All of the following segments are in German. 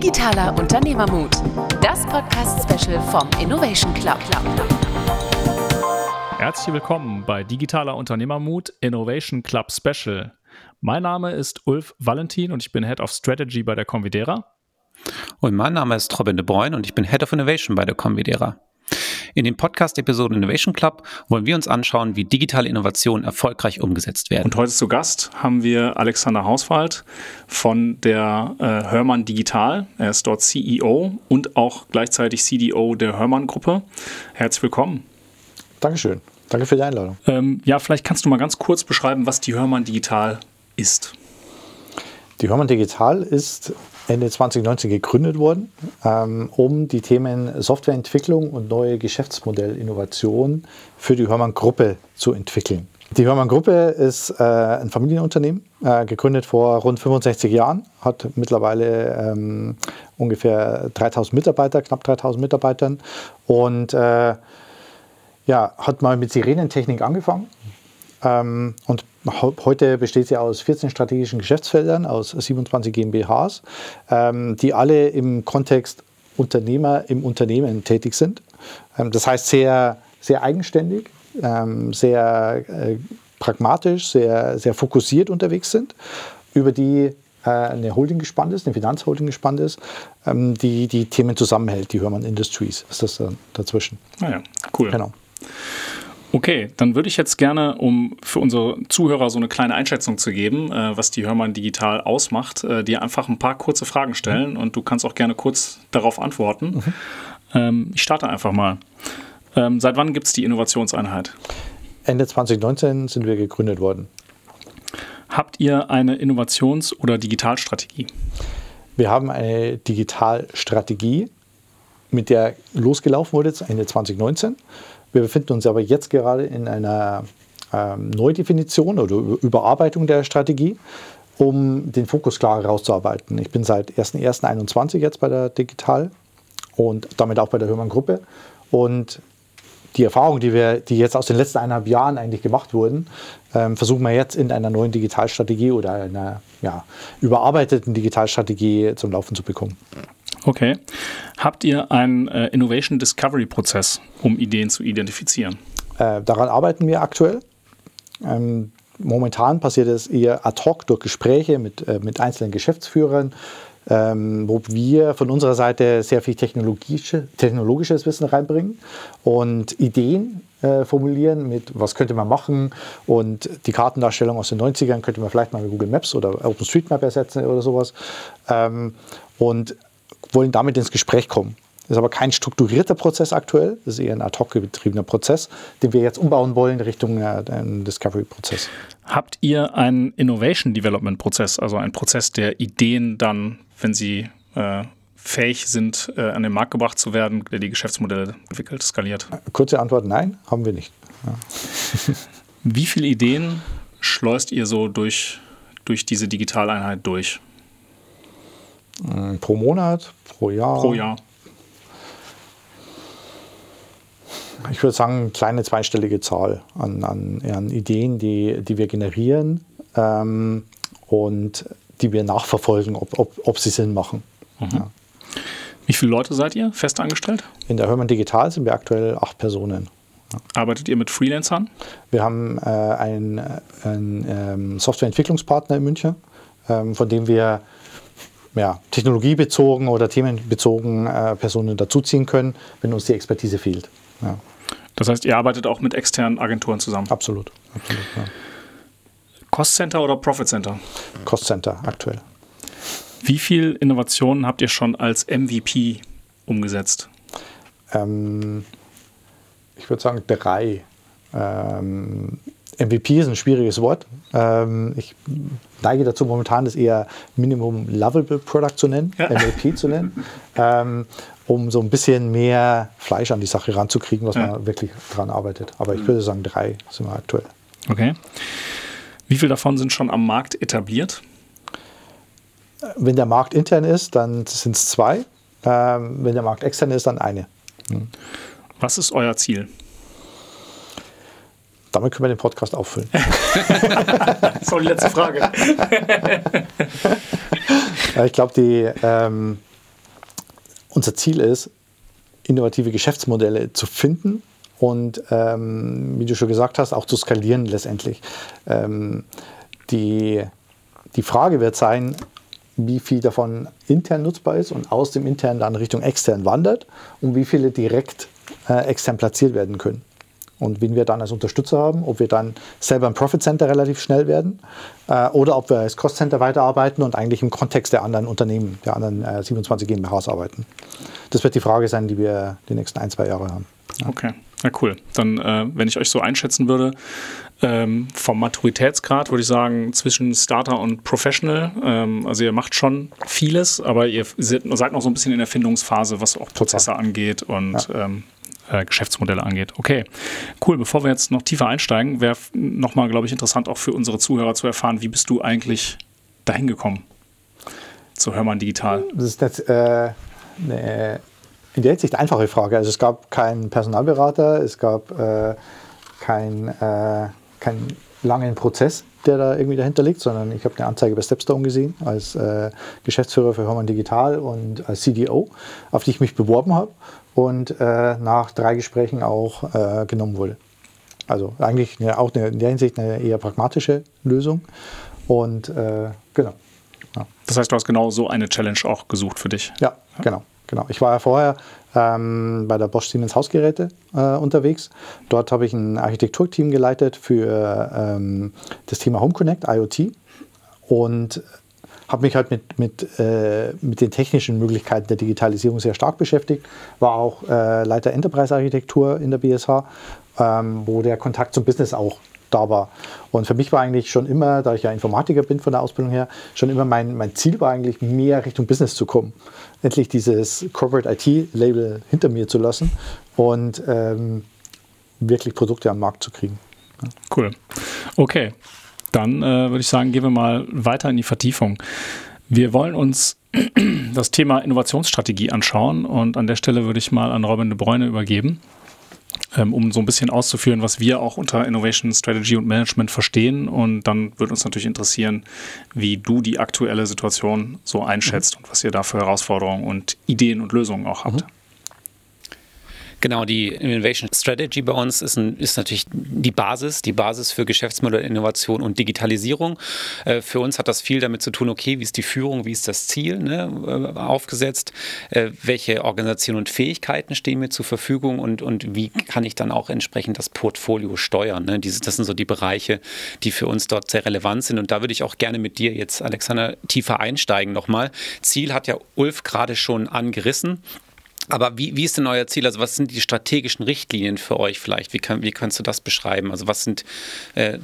Digitaler Unternehmermut, das Podcast-Special vom Innovation Club. Herzlich willkommen bei Digitaler Unternehmermut Innovation Club Special. Mein Name ist Ulf Valentin und ich bin Head of Strategy bei der Convidera. Und mein Name ist Robin de Bruyne und ich bin Head of Innovation bei der Convidera. In den Podcast-Episoden Innovation Club wollen wir uns anschauen, wie digitale Innovationen erfolgreich umgesetzt werden. Und heute zu Gast haben wir Alexander Hauswald von der äh, Hörmann Digital. Er ist dort CEO und auch gleichzeitig CDO der Hörmann-Gruppe. Herzlich willkommen. Dankeschön. Danke für die Einladung. Ähm, ja, vielleicht kannst du mal ganz kurz beschreiben, was die Hörmann Digital ist. Die Hörmann Digital ist Ende 2019 gegründet worden, ähm, um die Themen Softwareentwicklung und neue Geschäftsmodellinnovation für die Hörmann-Gruppe zu entwickeln. Die Hörmann-Gruppe ist äh, ein Familienunternehmen, äh, gegründet vor rund 65 Jahren, hat mittlerweile ähm, ungefähr 3000 Mitarbeiter, knapp 3000 Mitarbeitern und äh, ja, hat mal mit Sirenentechnik angefangen und heute besteht sie aus 14 strategischen Geschäftsfeldern, aus 27 GmbHs, ähm, die alle im Kontext Unternehmer im Unternehmen tätig sind. Ähm, das heißt sehr, sehr eigenständig, ähm, sehr äh, pragmatisch, sehr, sehr fokussiert unterwegs sind, über die äh, eine Holding gespannt ist, eine Finanzholding gespannt ist, ähm, die die Themen zusammenhält, die Hörmann Industries ist das dazwischen. Ah ja, cool. Genau. Okay, dann würde ich jetzt gerne, um für unsere Zuhörer so eine kleine Einschätzung zu geben, äh, was die Hörmann digital ausmacht, äh, dir einfach ein paar kurze Fragen stellen mhm. und du kannst auch gerne kurz darauf antworten. Mhm. Ähm, ich starte einfach mal. Ähm, seit wann gibt es die Innovationseinheit? Ende 2019 sind wir gegründet worden. Habt ihr eine Innovations- oder Digitalstrategie? Wir haben eine Digitalstrategie, mit der losgelaufen wurde, Ende 2019. Wir befinden uns aber jetzt gerade in einer ähm, Neudefinition oder Überarbeitung der Strategie, um den Fokus klar herauszuarbeiten. Ich bin seit 1.1.21 jetzt bei der Digital und damit auch bei der Hörmann Gruppe. Und die Erfahrungen, die wir, die jetzt aus den letzten eineinhalb Jahren eigentlich gemacht wurden, ähm, versuchen wir jetzt in einer neuen Digitalstrategie oder einer ja, überarbeiteten Digitalstrategie zum Laufen zu bekommen. Okay. Habt ihr einen äh, Innovation Discovery Prozess, um Ideen zu identifizieren? Äh, daran arbeiten wir aktuell. Ähm, momentan passiert es eher ad hoc durch Gespräche mit, äh, mit einzelnen Geschäftsführern, ähm, wo wir von unserer Seite sehr viel technologische, technologisches Wissen reinbringen und Ideen äh, formulieren mit, was könnte man machen und die Kartendarstellung aus den 90ern könnte man vielleicht mal mit Google Maps oder OpenStreetMap ersetzen oder sowas. Ähm, und wollen damit ins Gespräch kommen. Das ist aber kein strukturierter Prozess aktuell, das ist eher ein ad hoc betriebener Prozess, den wir jetzt umbauen wollen Richtung äh, Discovery-Prozess. Habt ihr einen Innovation Development Prozess, also einen Prozess, der Ideen dann, wenn sie äh, fähig sind, äh, an den Markt gebracht zu werden, der die Geschäftsmodelle entwickelt, skaliert? Kurze Antwort, nein, haben wir nicht. Ja. Wie viele Ideen schleust ihr so durch, durch diese Digitaleinheit durch? Hm, pro Monat, pro Jahr. Pro Jahr. Ich würde sagen, eine kleine zweistellige Zahl an, an, an Ideen, die, die wir generieren ähm, und die wir nachverfolgen, ob, ob, ob sie Sinn machen. Mhm. Ja. Wie viele Leute seid ihr fest angestellt? In der Hörmann Digital sind wir aktuell acht Personen. Ja. Arbeitet ihr mit Freelancern? Wir haben äh, einen, einen ähm, Softwareentwicklungspartner in München, ähm, von dem wir ja, technologiebezogen oder themenbezogen äh, Personen dazuziehen können, wenn uns die Expertise fehlt. Ja. Das heißt, ihr arbeitet auch mit externen Agenturen zusammen? Absolut. Absolut ja. Cost Center oder Profit Center? Cost Center aktuell. Wie viel Innovationen habt ihr schon als MVP umgesetzt? Ähm, ich würde sagen drei. Ähm, MVP ist ein schwieriges Wort. Ähm, ich neige dazu, momentan das eher Minimum Lovable Product zu nennen, ja. MLP zu nennen, ähm, um so ein bisschen mehr Fleisch an die Sache ranzukriegen, was ja. man wirklich dran arbeitet. Aber ich würde sagen, drei sind wir aktuell. Okay. Wie viele davon sind schon am Markt etabliert? Wenn der Markt intern ist, dann sind es zwei. Ähm, wenn der Markt extern ist, dann eine. Was ist euer Ziel? Damit können wir den Podcast auffüllen. das war die letzte Frage. ich glaube, die, ähm, unser Ziel ist, innovative Geschäftsmodelle zu finden und, ähm, wie du schon gesagt hast, auch zu skalieren letztendlich. Ähm, die, die Frage wird sein, wie viel davon intern nutzbar ist und aus dem intern dann Richtung extern wandert und wie viele direkt äh, extern platziert werden können. Und wen wir dann als Unterstützer haben, ob wir dann selber im Profit Center relativ schnell werden äh, oder ob wir als Cost Center weiterarbeiten und eigentlich im Kontext der anderen Unternehmen, der anderen äh, 27 GmbHs arbeiten. Das wird die Frage sein, die wir die nächsten ein, zwei Jahre haben. Ja. Okay, ja cool. Dann, äh, wenn ich euch so einschätzen würde, ähm, vom Maturitätsgrad würde ich sagen zwischen Starter und Professional. Ähm, also ihr macht schon vieles, aber ihr seid noch so ein bisschen in der Findungsphase, was auch Prozesse Total. angeht und ja. ähm, äh, Geschäftsmodelle angeht. Okay, cool. Bevor wir jetzt noch tiefer einsteigen, wäre nochmal, glaube ich, interessant auch für unsere Zuhörer zu erfahren, wie bist du eigentlich dahin gekommen zu Hörmann Digital? Das ist jetzt äh, eine in der Hinsicht einfache Frage. Also es gab keinen Personalberater, es gab äh, keinen äh, kein langen Prozess, der da irgendwie dahinter liegt, sondern ich habe eine Anzeige bei Stepstone gesehen als äh, Geschäftsführer für Hörmann Digital und als CDO, auf die ich mich beworben habe und äh, nach drei Gesprächen auch äh, genommen wurde. Also eigentlich eine, auch eine, in der Hinsicht eine eher pragmatische Lösung. Und äh, genau. Ja. Das heißt, du hast genau so eine Challenge auch gesucht für dich. Ja, ja. genau. Genau. Ich war ja vorher ähm, bei der Bosch Siemens Hausgeräte äh, unterwegs. Dort habe ich ein Architekturteam geleitet für ähm, das Thema Home Connect, IoT. Und habe mich halt mit, mit, äh, mit den technischen Möglichkeiten der Digitalisierung sehr stark beschäftigt, war auch äh, Leiter Enterprise-Architektur in der BSH, ähm, wo der Kontakt zum Business auch da war. Und für mich war eigentlich schon immer, da ich ja Informatiker bin von der Ausbildung her, schon immer mein, mein Ziel war eigentlich mehr Richtung Business zu kommen. Endlich dieses Corporate IT-Label hinter mir zu lassen und ähm, wirklich Produkte am Markt zu kriegen. Cool. Okay, dann äh, würde ich sagen, gehen wir mal weiter in die Vertiefung. Wir wollen uns das Thema Innovationsstrategie anschauen und an der Stelle würde ich mal an Robin de Bruyne übergeben, ähm, um so ein bisschen auszuführen, was wir auch unter Innovation Strategy und Management verstehen. Und dann würde uns natürlich interessieren, wie du die aktuelle Situation so einschätzt mhm. und was ihr da für Herausforderungen und Ideen und Lösungen auch habt. Mhm. Genau, die Innovation Strategy bei uns ist, ein, ist natürlich die Basis, die Basis für Geschäftsmodellinnovation und Digitalisierung. Äh, für uns hat das viel damit zu tun, okay, wie ist die Führung, wie ist das Ziel ne, äh, aufgesetzt, äh, welche Organisationen und Fähigkeiten stehen mir zur Verfügung und, und wie kann ich dann auch entsprechend das Portfolio steuern. Ne? Diese, das sind so die Bereiche, die für uns dort sehr relevant sind. Und da würde ich auch gerne mit dir jetzt, Alexander, tiefer einsteigen nochmal. Ziel hat ja Ulf gerade schon angerissen. Aber wie, wie ist denn euer Ziel? Also was sind die strategischen Richtlinien für euch vielleicht? Wie, kann, wie kannst du das beschreiben? Also was sind, äh,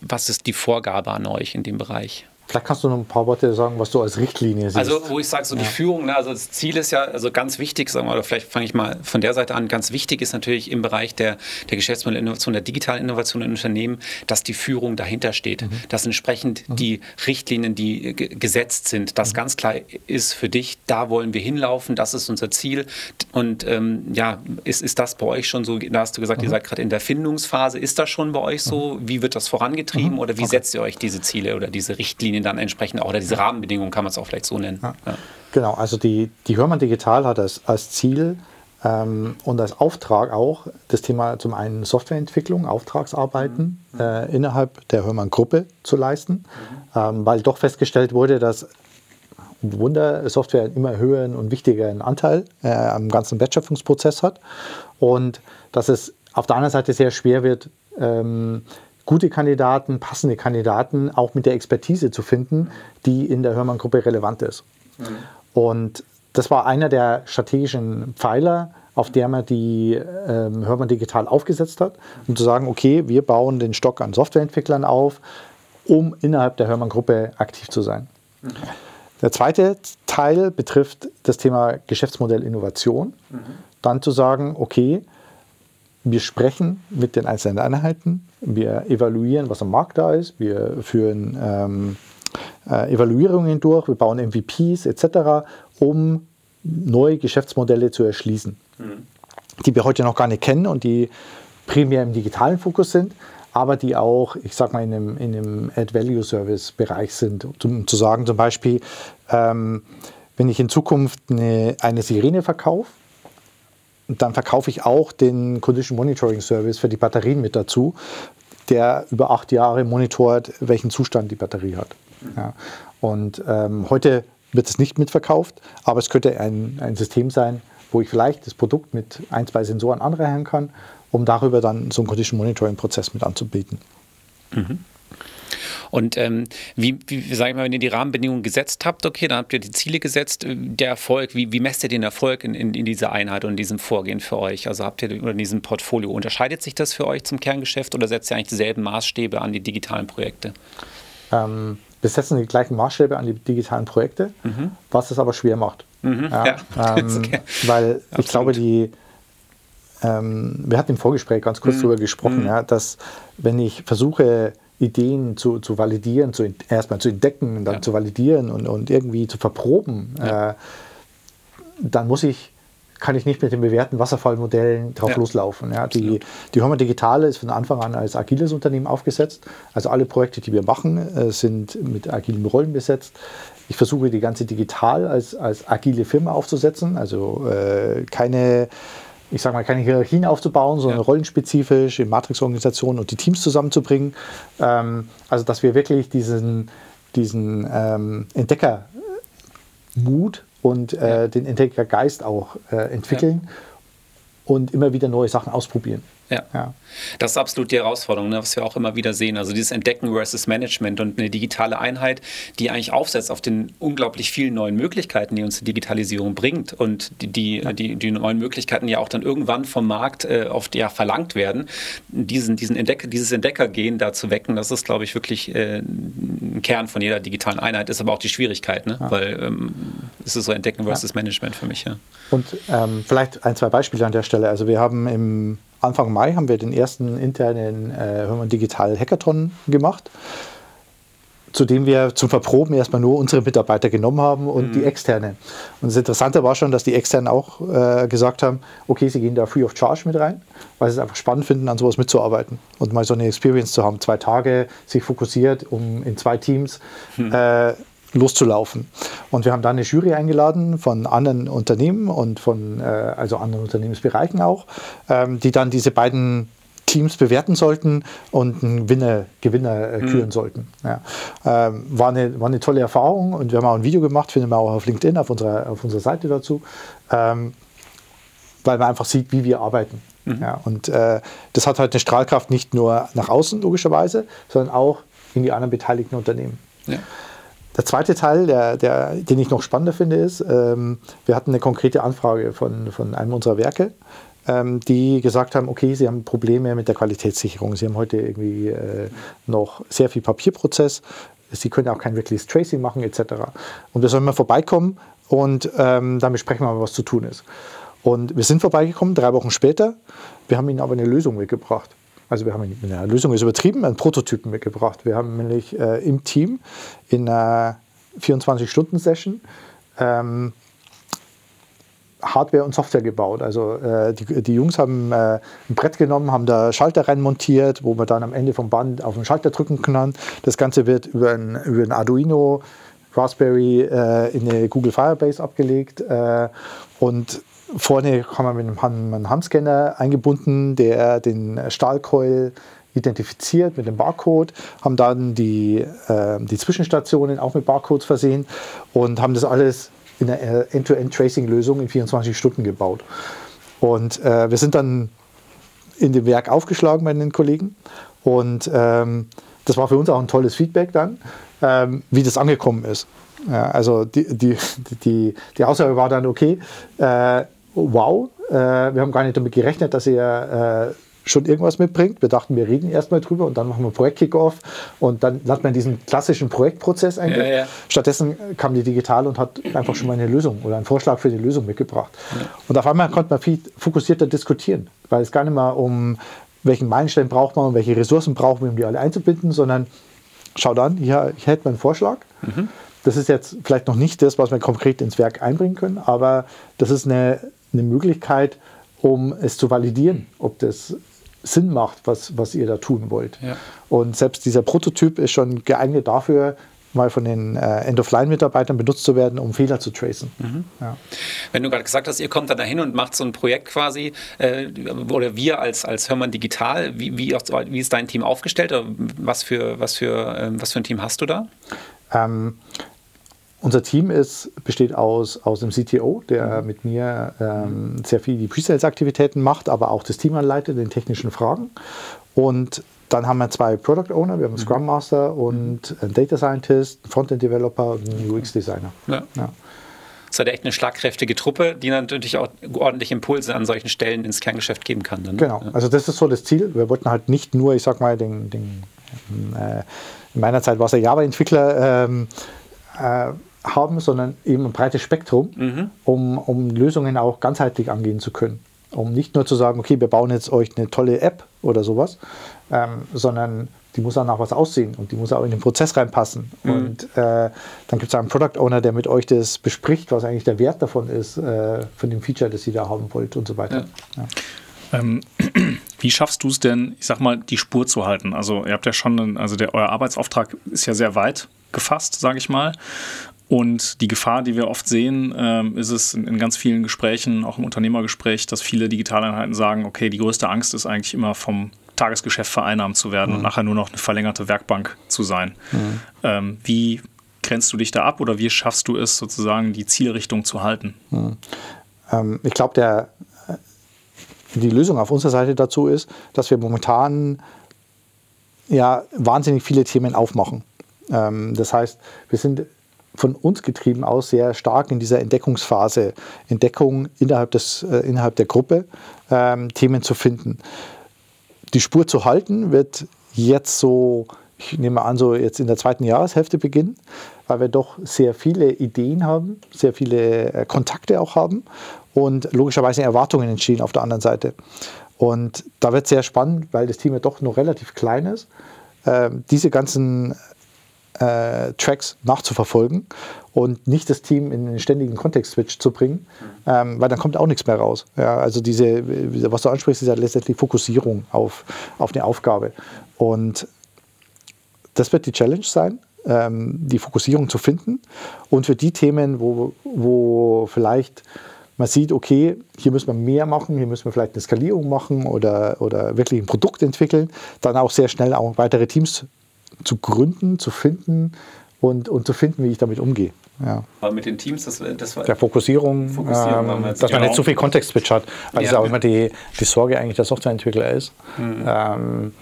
was ist die Vorgabe an euch in dem Bereich? Vielleicht kannst du noch ein paar Worte sagen, was du als Richtlinie siehst. Also, wo ich sage, so ja. die Führung, ne, also das Ziel ist ja, also ganz wichtig, sagen wir, oder vielleicht fange ich mal von der Seite an, ganz wichtig ist natürlich im Bereich der, der Geschäftsmodellinnovation, der digitalen Innovation in Unternehmen, dass die Führung dahinter steht, mhm. dass entsprechend mhm. die Richtlinien, die gesetzt sind, dass mhm. ganz klar ist für dich, da wollen wir hinlaufen, das ist unser Ziel. Und ähm, ja, ist, ist das bei euch schon so, da hast du gesagt, ihr mhm. seid gerade in der Findungsphase, ist das schon bei euch so? Mhm. Wie wird das vorangetrieben mhm. oder wie okay. setzt ihr euch diese Ziele oder diese Richtlinien Richtlinien dann entsprechend auch, oder diese Rahmenbedingungen kann man es auch vielleicht so nennen. Ja. Ja. Genau, also die, die Hörmann Digital hat als, als Ziel ähm, und als Auftrag auch das Thema zum einen Softwareentwicklung, Auftragsarbeiten mhm. äh, innerhalb der Hörmann Gruppe zu leisten, mhm. ähm, weil doch festgestellt wurde, dass Wunder Software einen immer höheren und wichtigeren Anteil äh, am ganzen Wertschöpfungsprozess hat und dass es auf der anderen Seite sehr schwer wird, ähm, gute Kandidaten, passende Kandidaten auch mit der Expertise zu finden, die in der Hörmann-Gruppe relevant ist. Mhm. Und das war einer der strategischen Pfeiler, auf der man die ähm, Hörmann Digital aufgesetzt hat, um zu sagen, okay, wir bauen den Stock an Softwareentwicklern auf, um innerhalb der Hörmann-Gruppe aktiv zu sein. Mhm. Der zweite Teil betrifft das Thema Geschäftsmodell Innovation. Mhm. Dann zu sagen, okay, wir sprechen mit den einzelnen Einheiten, wir evaluieren, was am Markt da ist, wir führen ähm, äh, Evaluierungen durch, wir bauen MVPs etc., um neue Geschäftsmodelle zu erschließen, mhm. die wir heute noch gar nicht kennen und die primär im digitalen Fokus sind, aber die auch, ich sag mal, in einem, in einem Add-Value-Service-Bereich sind. Um zu sagen zum Beispiel, ähm, wenn ich in Zukunft eine, eine Sirene verkaufe, dann verkaufe ich auch den Condition Monitoring Service für die Batterien mit dazu, der über acht Jahre monitort, welchen Zustand die Batterie hat. Ja. Und ähm, heute wird es nicht mitverkauft, aber es könnte ein, ein System sein, wo ich vielleicht das Produkt mit ein, zwei Sensoren anreichern kann, um darüber dann so einen Condition Monitoring Prozess mit anzubieten. Mhm. Und ähm, wie, wie sage ich mal, wenn ihr die Rahmenbedingungen gesetzt habt, okay, dann habt ihr die Ziele gesetzt, der Erfolg, wie, wie messt ihr den Erfolg in, in, in dieser Einheit und in diesem Vorgehen für euch? Also habt ihr oder in diesem Portfolio, unterscheidet sich das für euch zum Kerngeschäft oder setzt ihr eigentlich dieselben Maßstäbe an die digitalen Projekte? Ähm, wir setzen die gleichen Maßstäbe an die digitalen Projekte, mhm. was es aber schwer macht. Mhm, ja, ja. Ähm, okay. Weil Absolut. ich glaube, die, ähm, wir hatten im Vorgespräch ganz kurz mhm. darüber gesprochen, mhm. ja, dass wenn ich versuche, Ideen zu, zu validieren, zu, erstmal zu entdecken, dann ja. zu validieren und, und irgendwie zu verproben, äh, dann muss ich kann ich nicht mit den bewährten Wasserfallmodellen drauf ja. loslaufen. Ja, die, die Horma Digitale ist von Anfang an als agiles Unternehmen aufgesetzt. Also alle Projekte, die wir machen, äh, sind mit agilen Rollen besetzt. Ich versuche die ganze digital als, als agile Firma aufzusetzen. Also äh, keine ich sage mal, keine Hierarchien aufzubauen, sondern ja. rollenspezifisch in Matrix-Organisationen und die Teams zusammenzubringen. Ähm, also, dass wir wirklich diesen, diesen ähm, Entdecker-Mut und äh, ja. den Entdeckergeist auch äh, entwickeln ja. und immer wieder neue Sachen ausprobieren. Ja. ja. Das ist absolut die Herausforderung, ne, was wir auch immer wieder sehen. Also dieses Entdecken versus Management und eine digitale Einheit, die eigentlich aufsetzt auf den unglaublich vielen neuen Möglichkeiten, die uns die Digitalisierung bringt und die, die, ja. die, die, neuen Möglichkeiten ja auch dann irgendwann vom Markt äh, oft ja verlangt werden. Diesen, diesen Entdecker, dieses Entdeckergehen da zu wecken, das ist, glaube ich, wirklich äh, ein Kern von jeder digitalen Einheit, ist aber auch die Schwierigkeit, ne? Ja. weil ähm, es ist so Entdecken versus Management für mich. Und ähm, vielleicht ein, zwei Beispiele an der Stelle. Also wir haben im Anfang Mai haben wir den ersten internen äh, Digital Hackathon gemacht, zu dem wir zum Verproben erstmal nur unsere Mitarbeiter genommen haben und mhm. die externen. Und das Interessante war schon, dass die externen auch äh, gesagt haben, okay, sie gehen da free of charge mit rein, weil sie es einfach spannend finden, an sowas mitzuarbeiten und mal so eine Experience zu haben. Zwei Tage sich fokussiert, um in zwei Teams mhm. äh, loszulaufen. Und wir haben dann eine Jury eingeladen von anderen Unternehmen und von äh, also anderen Unternehmensbereichen auch, ähm, die dann diese beiden Teams bewerten sollten und einen Winner, Gewinner äh, küren mhm. sollten. Ja. Ähm, war, eine, war eine tolle Erfahrung und wir haben auch ein Video gemacht, finden wir auch auf LinkedIn, auf unserer, auf unserer Seite dazu, ähm, weil man einfach sieht, wie wir arbeiten. Mhm. Ja, und äh, das hat halt eine Strahlkraft nicht nur nach außen, logischerweise, sondern auch in die anderen beteiligten Unternehmen. Ja. Der zweite Teil, der, der, den ich noch spannender finde, ist, ähm, wir hatten eine konkrete Anfrage von, von einem unserer Werke, ähm, die gesagt haben, okay, sie haben Probleme mit der Qualitätssicherung. Sie haben heute irgendwie äh, noch sehr viel Papierprozess. Sie können auch kein wirkliches Tracing machen etc. Und wir sollen mal vorbeikommen und ähm, dann besprechen wir mal, was zu tun ist. Und wir sind vorbeigekommen, drei Wochen später. Wir haben ihnen aber eine Lösung mitgebracht. Also wir haben eine Lösung ist übertrieben, einen Prototypen mitgebracht. Wir haben nämlich äh, im Team in einer 24-Stunden-Session ähm, Hardware und Software gebaut. Also äh, die, die, Jungs haben äh, ein Brett genommen, haben da Schalter rein montiert, wo man dann am Ende vom Band auf den Schalter drücken kann. Das Ganze wird über ein, über ein Arduino Raspberry äh, in eine Google Firebase abgelegt äh, und Vorne haben wir mit einem Handscanner eingebunden, der den Stahlkeul identifiziert mit dem Barcode, haben dann die, äh, die Zwischenstationen auch mit Barcodes versehen und haben das alles in einer End-to-End-Tracing-Lösung in 24 Stunden gebaut. Und äh, wir sind dann in dem Werk aufgeschlagen bei den Kollegen und ähm, das war für uns auch ein tolles Feedback dann, ähm, wie das angekommen ist. Ja, also die, die, die, die Aussage war dann, okay, äh, wow, äh, wir haben gar nicht damit gerechnet, dass ihr äh, schon irgendwas mitbringt. Wir dachten, wir reden erstmal drüber und dann machen wir Projekt-Kickoff und dann hat man diesen klassischen Projektprozess eigentlich. Ja, ja. Stattdessen kam die Digital und hat einfach schon mal eine Lösung oder einen Vorschlag für die Lösung mitgebracht. Ja. Und auf einmal konnte man viel fokussierter diskutieren, weil es gar nicht mehr um welchen Meilenstein braucht man und welche Ressourcen brauchen wir, um die alle einzubinden, sondern schaut an, hier, hier hätte man einen Vorschlag. Mhm. Das ist jetzt vielleicht noch nicht das, was wir konkret ins Werk einbringen können, aber das ist eine eine Möglichkeit, um es zu validieren, ob das Sinn macht, was, was ihr da tun wollt. Ja. Und selbst dieser Prototyp ist schon geeignet dafür, mal von den äh, End-of-Line-Mitarbeitern benutzt zu werden, um Fehler zu tracen. Mhm. Ja. Wenn du gerade gesagt hast, ihr kommt dann dahin und macht so ein Projekt quasi, äh, oder wir als, als Hörmann Digital, wie, wie, wie, ist dein Team aufgestellt? Was für, was, für, ähm, was für ein Team hast du da? Ähm, unser Team ist, besteht aus, aus dem CTO, der mhm. mit mir ähm, sehr viel die Pre-Sales-Aktivitäten macht, aber auch das Team anleitet in technischen Fragen. Und dann haben wir zwei Product Owner, wir haben einen Scrum Master und einen Data Scientist, einen Frontend Developer und einen UX Designer. Ja. ja. Das ist halt echt eine schlagkräftige Truppe, die natürlich auch ordentlich Impulse an solchen Stellen ins Kerngeschäft geben kann. Dann. Genau, also das ist so das Ziel. Wir wollten halt nicht nur, ich sag mal, den, den äh, in meiner Zeit war es ein Java-Entwickler ähm, äh, haben, sondern eben ein breites Spektrum, mhm. um, um Lösungen auch ganzheitlich angehen zu können. Um nicht nur zu sagen, okay, wir bauen jetzt euch eine tolle App oder sowas, ähm, sondern die muss auch nach was aussehen und die muss auch in den Prozess reinpassen. Mhm. Und äh, dann gibt es einen Product Owner, der mit euch das bespricht, was eigentlich der Wert davon ist, äh, von dem Feature, das ihr da haben wollt und so weiter. Ja. Ja. Ähm, wie schaffst du es denn, ich sag mal, die Spur zu halten? Also ihr habt ja schon, einen, also der, euer Arbeitsauftrag ist ja sehr weit gefasst, sage ich mal. Und die Gefahr, die wir oft sehen, ähm, ist es in, in, ganz vielen Gesprächen, auch im Unternehmergespräch, dass viele Digitaleinheiten sagen, okay, die größte Angst ist eigentlich immer vom Tagesgeschäft vereinnahmt zu werden mhm. und nachher nur noch eine verlängerte Werkbank zu sein. Mhm. Ähm, wie grenzt du dich da ab oder wie schaffst du es sozusagen, die Zielrichtung zu halten? Mhm. Ähm, ich glaube, äh, die Lösung auf unserer Seite dazu ist, dass wir momentan ja wahnsinnig viele Themen aufmachen. Ähm, das heißt, wir sind von uns getrieben aus sehr stark in dieser Entdeckungsphase, Entdeckung innerhalb, des, äh, innerhalb der Gruppe, ähm, Themen zu finden die Spur zu halten wird jetzt so, ich nehme an, so jetzt in der zweiten Jahreshälfte beginnen, weil wir doch sehr viele Ideen haben, sehr viele äh, Kontakte auch haben und logischerweise Erwartungen entstehen auf der anderen Seite. Und da wird es sehr spannend, weil das Team ja doch noch relativ klein ist, äh, diese ganzen äh, Tracks nachzuverfolgen und nicht das Team in einen ständigen Kontext-Switch zu bringen, ähm, weil dann kommt auch nichts mehr raus. Ja, also diese, was du ansprichst, ist ja letztendlich Fokussierung auf, auf eine Aufgabe. Und das wird die Challenge sein, ähm, die Fokussierung zu finden. Und für die Themen, wo, wo vielleicht man sieht, okay, hier müssen wir mehr machen, hier müssen wir vielleicht eine Skalierung machen oder, oder wirklich ein Produkt entwickeln, dann auch sehr schnell auch weitere Teams zu gründen, zu finden und, und zu finden, wie ich damit umgehe. Ja. Aber mit den Teams, das, das war. Der Fokussierung, Fokussierung ähm, dass man nicht zu viel Kontext-Switch hat. Weil ja, das ist auch immer die, die Sorge eigentlich der Softwareentwickler ist. Mhm. Ähm,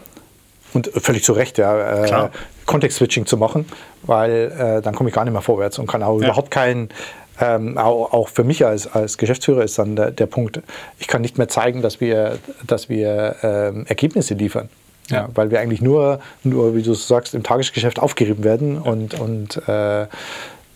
und völlig zu Recht, ja, äh, Kontext-Switching zu machen, weil äh, dann komme ich gar nicht mehr vorwärts und kann auch ja. überhaupt keinen. Ähm, auch, auch, für mich als, als Geschäftsführer ist dann der, der, Punkt, ich kann nicht mehr zeigen, dass wir, dass wir ähm, Ergebnisse liefern. Ja, weil wir eigentlich nur, nur, wie du sagst, im Tagesgeschäft aufgerieben werden und, und äh,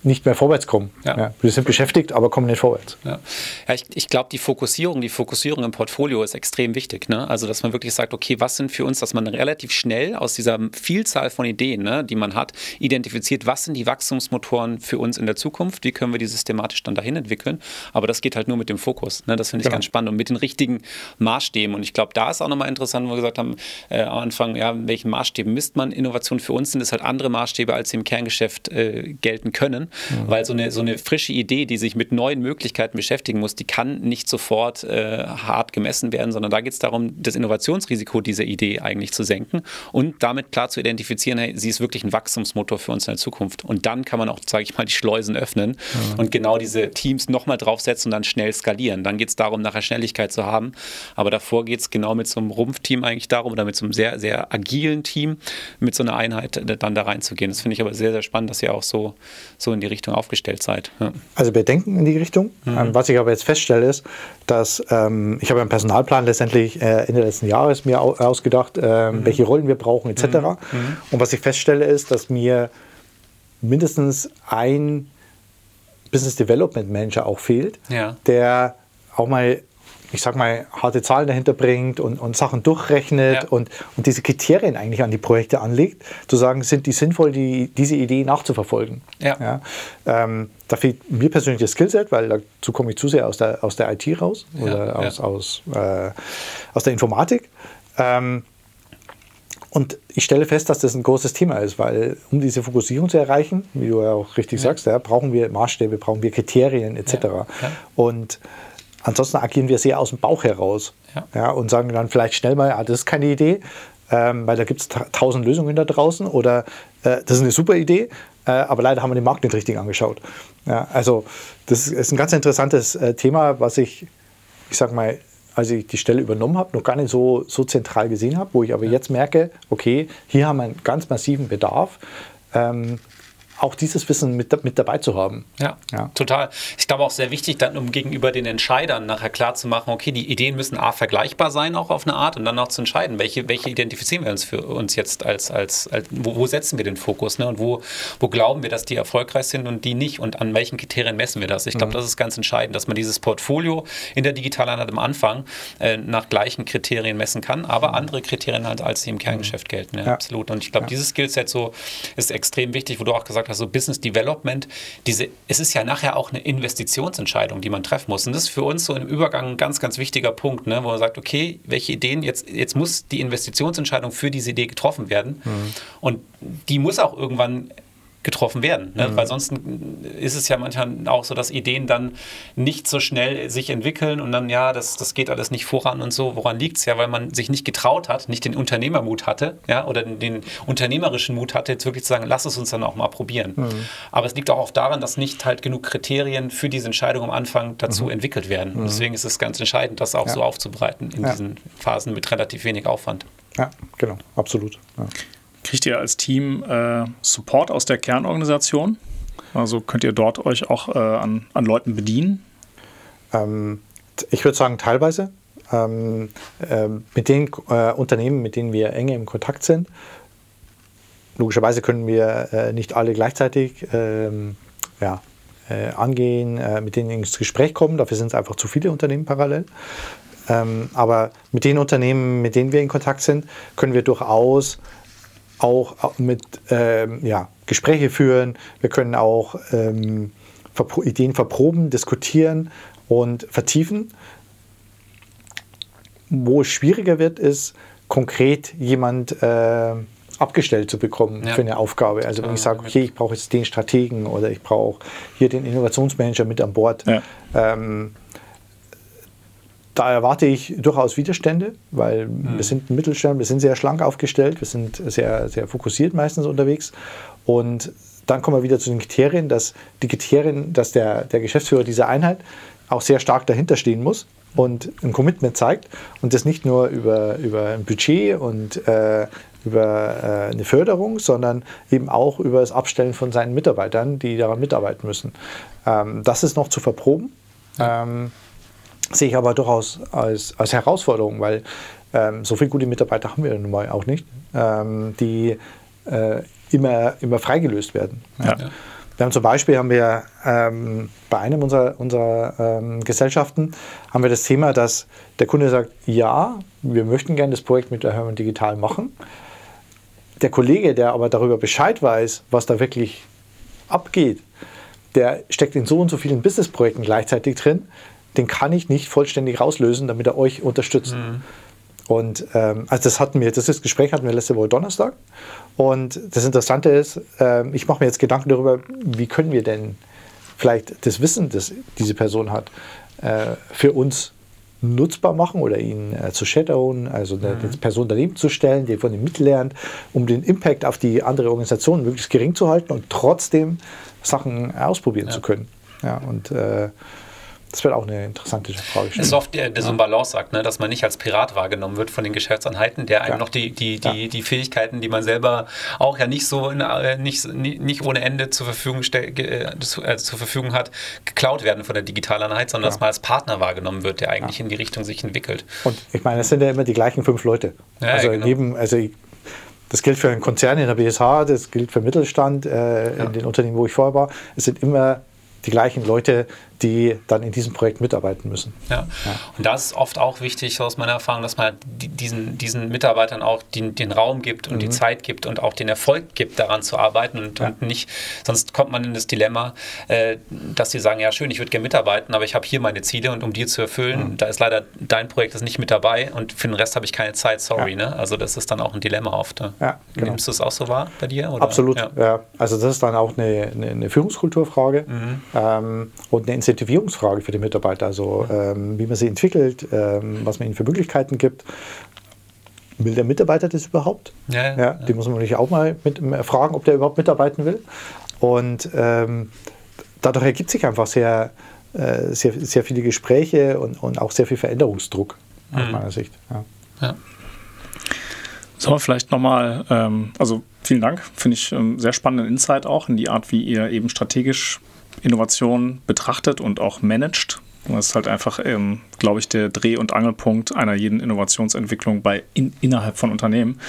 nicht mehr vorwärts kommen. Ja. Ja, wir sind beschäftigt, aber kommen nicht vorwärts. Ja, ja ich, ich glaube, die Fokussierung, die Fokussierung im Portfolio ist extrem wichtig. Ne? Also, dass man wirklich sagt, okay, was sind für uns, dass man relativ schnell aus dieser Vielzahl von Ideen, ne, die man hat, identifiziert, was sind die Wachstumsmotoren für uns in der Zukunft, wie können wir die systematisch dann dahin entwickeln. Aber das geht halt nur mit dem Fokus. Ne? Das finde ich genau. ganz spannend und mit den richtigen Maßstäben. Und ich glaube, da ist auch nochmal interessant, wo wir gesagt haben, äh, am Anfang, ja, welchen Maßstäben misst man Innovation? Für uns sind es halt andere Maßstäbe, als sie im Kerngeschäft äh, gelten können. Mhm. Weil so eine, so eine frische Idee, die sich mit neuen Möglichkeiten beschäftigen muss, die kann nicht sofort äh, hart gemessen werden, sondern da geht es darum, das Innovationsrisiko dieser Idee eigentlich zu senken und damit klar zu identifizieren, hey, sie ist wirklich ein Wachstumsmotor für uns in der Zukunft. Und dann kann man auch, sage ich mal, die Schleusen öffnen mhm. und genau diese Teams nochmal draufsetzen und dann schnell skalieren. Dann geht es darum, nachher Schnelligkeit zu haben. Aber davor geht es genau mit so einem Rumpfteam eigentlich darum oder mit so einem sehr, sehr agilen Team, mit so einer Einheit dann da reinzugehen. Das finde ich aber sehr, sehr spannend, dass ihr auch so, so in die Richtung aufgestellt seid. Ja. Also wir denken in die Richtung. Mhm. Was ich aber jetzt feststelle, ist, dass ähm, ich habe einen Personalplan letztendlich äh, Ende letzten Jahres mir au ausgedacht, äh, mhm. welche Rollen wir brauchen etc. Mhm. mhm. Und was ich feststelle, ist, dass mir mindestens ein Business Development Manager auch fehlt, ja. der auch mal ich sag mal, harte Zahlen dahinter bringt und, und Sachen durchrechnet ja. und, und diese Kriterien eigentlich an die Projekte anlegt, zu sagen, sind die sinnvoll, die, diese Idee nachzuverfolgen. Ja. ja ähm, da fehlt mir persönlich das Skillset, weil dazu komme ich zu sehr aus der, aus der IT raus oder ja, aus, Aus, äh, aus der Informatik. Ähm, Und ich stelle fest, dass das ein großes Thema ist, weil um diese Fokussierung zu erreichen, wie du ja auch richtig sagst, brauchen wir Maßstäbe, brauchen wir Kriterien etc. Und ansonsten agieren wir sehr aus dem Bauch heraus ja. und sagen dann vielleicht schnell mal, ah, das ist keine Idee, ähm, weil da gibt es tausend Lösungen da draußen oder äh, das ist eine super Idee, äh, aber leider haben wir den Markt nicht richtig angeschaut. also das ist ein ganz interessantes äh, Thema, was ich, ich sag mal, als ich die Stelle übernommen habe, noch gar nicht so, so zentral gesehen habe, wo ich aber jetzt merke, okay, hier haben wir einen ganz massiven Bedarf. Ähm, auch dieses Wissen mit, mit dabei zu haben. Ja, ja, total. Ich glaube auch sehr wichtig, dann um gegenüber den Entscheidern nachher klar zu machen, okay, die Ideen müssen A vergleichbar sein, auch auf eine Art, und dann auch zu entscheiden, welche, welche identifizieren wir uns für uns jetzt als, als, als wo, wo, setzen wir den Fokus ne? und wo, wo glauben wir, dass die erfolgreich sind und die nicht und an welchen Kriterien messen wir das. Ich glaube, mhm. das ist ganz entscheidend, dass man dieses Portfolio in der Digitaleinheit am Anfang äh, nach gleichen Kriterien messen kann, aber mhm. andere Kriterien halt, als sie im Kerngeschäft gelten. Ja, ja. Absolut. Und ich glaube, ja. dieses Skillset so ist extrem wichtig, wo du auch gesagt hast, also Business Development, diese, es ist ja nachher auch eine Investitionsentscheidung, die man treffen muss. Und das ist für uns so im Übergang ein ganz, ganz wichtiger Punkt, ne, wo man sagt, okay, welche Ideen, jetzt, jetzt muss die Investitionsentscheidung für diese Idee getroffen werden. Mhm. Und die muss auch irgendwann getroffen werden. Ne? Mhm. Weil sonst ist es ja manchmal auch so, dass Ideen dann nicht so schnell sich entwickeln und dann, ja, das, das geht alles nicht voran und so. Woran liegt es ja? Weil man sich nicht getraut hat, nicht den Unternehmermut hatte, ja, oder den, den unternehmerischen Mut hatte, jetzt wirklich zu sagen, lass es uns dann auch mal probieren. Mhm. Aber es liegt auch daran, dass nicht halt genug Kriterien für diese Entscheidung am Anfang dazu mhm. entwickelt werden. Und mhm. deswegen ist es ganz entscheidend, das auch ja. so aufzubereiten in ja. diesen Phasen mit relativ wenig Aufwand. Ja, genau, absolut. Ja. Kriegt ihr als Team äh, Support aus der Kernorganisation? Also könnt ihr dort euch auch äh, an, an Leuten bedienen? Ähm, ich würde sagen, teilweise. Ähm, äh, mit den äh, Unternehmen, mit denen wir enge im Kontakt sind, logischerweise können wir äh, nicht alle gleichzeitig ähm, ja, äh, angehen, mit denen ins Gespräch kommen. Dafür sind es einfach zu viele Unternehmen parallel. Ähm, aber mit den Unternehmen, mit denen wir in Kontakt sind, können wir durchaus auch mit ähm, ja, Gespräche führen. Wir können auch ähm, Ideen verproben, diskutieren und vertiefen. Wo es schwieriger wird, ist konkret jemand äh, abgestellt zu bekommen ja. für eine Aufgabe. Also wenn ich sage, okay, ich brauche jetzt den Strategen oder ich brauche hier den Innovationsmanager mit an Bord. Ja. Ähm, da erwarte ich durchaus Widerstände, weil mhm. wir sind ein Mittelstand, wir sind sehr schlank aufgestellt, wir sind sehr, sehr fokussiert meistens unterwegs. Und dann kommen wir wieder zu den Kriterien, dass die Kriterien, dass der, der Geschäftsführer dieser Einheit auch sehr stark dahinter stehen muss und ein Commitment zeigt und das nicht nur über, über ein Budget und äh, über äh, eine Förderung, sondern eben auch über das Abstellen von seinen Mitarbeitern, die daran mitarbeiten müssen. Ähm, das ist noch zu verproben. Ähm, sehe ich aber durchaus als, als Herausforderung, weil ähm, so viele gute Mitarbeiter haben wir nun mal auch nicht, ähm, die äh, immer, immer freigelöst werden. Ja. Ja. Wir haben zum Beispiel haben wir ähm, bei einem unserer, unserer ähm, Gesellschaften haben wir das Thema, dass der Kunde sagt, ja, wir möchten gerne das Projekt mit der Hermann Digital machen. Der Kollege, der aber darüber Bescheid weiß, was da wirklich abgeht, der steckt in so und so vielen Businessprojekten gleichzeitig drin, den kann ich nicht vollständig rauslösen, damit er euch unterstützt. Mhm. Und ähm, also das hatten wir, das ist, Gespräch hatten wir letzte Woche Donnerstag. Und das Interessante ist, äh, ich mache mir jetzt Gedanken darüber, wie können wir denn vielleicht das Wissen, das diese Person hat, äh, für uns nutzbar machen oder ihn äh, zu shadowen, also mhm. eine, Person daneben zu stellen, die von ihm mitlernt, um den Impact auf die andere Organisation möglichst gering zu halten und trotzdem Sachen ausprobieren ja. zu können. Ja, und äh, das wird auch eine interessante Frage. Es ist oft der, der so ein Balanceakt, ne? dass man nicht als Pirat wahrgenommen wird von den Geschäftseinheiten, der einem ja. noch die, die, die, ja. die Fähigkeiten, die man selber auch ja nicht so in, äh, nicht, nicht ohne Ende zur Verfügung, äh, zu, äh, zur Verfügung hat, geklaut werden von der Digitaleinheit, sondern ja. dass man als Partner wahrgenommen wird, der eigentlich in die Richtung sich entwickelt. Und ich meine, es sind ja immer die gleichen fünf Leute. also genau. jedem, also das gilt für einen Konzern in der BSH, das gilt für Mittelstand, äh, in den Unternehmen, wo ich vorher war. Es sind immer die gleichen Leute, die dann in diesem Projekt mitarbeiten müssen. Ja. ja. Und da ist oft auch wichtig aus meiner Erfahrung, dass man diesen, diesen Mitarbeitern auch den, den Raum gibt und mhm. die Zeit gibt und auch den Erfolg gibt, daran zu arbeiten und, ja. und nicht, sonst kommt man in das Dilemma, äh, dass sie sagen, ja schön, ich würde gerne mitarbeiten, aber ich habe hier meine Ziele und um die zu erfüllen, mhm. da ist leider dein Projekt ist nicht mit dabei und für den Rest habe ich keine Zeit, sorry. Ja. Ne? Also das ist dann auch ein Dilemma oft. Ne? Genau. Nimmst du es auch so wahr bei dir? Oder? Absolut, ja. Also das ist dann auch eine, eine, eine Führungskulturfrage mhm. ähm, und eine Incentivierungsfrage für die Mitarbeiter, also ähm, wie man sie entwickelt, ähm, was man ihnen für Möglichkeiten gibt. Will der Mitarbeiter das überhaupt? Ja, ja, ja. Die muss man natürlich auch mal mit, fragen, ob der überhaupt mitarbeiten will. Und ähm, dadurch ergibt sich einfach sehr, äh, sehr, sehr viele Gespräche und, und auch sehr viel Veränderungsdruck aus mhm. meiner Sicht. Ja. ja. Sollen wir vielleicht nochmal, ähm, also vielen Dank, finde ich ähm, sehr spannenden Insight auch in die Art, wie ihr eben strategisch Innovation betrachtet und auch managt. Das ist halt einfach, ähm, glaube ich, der Dreh- und Angelpunkt einer jeden Innovationsentwicklung bei in, innerhalb von Unternehmen.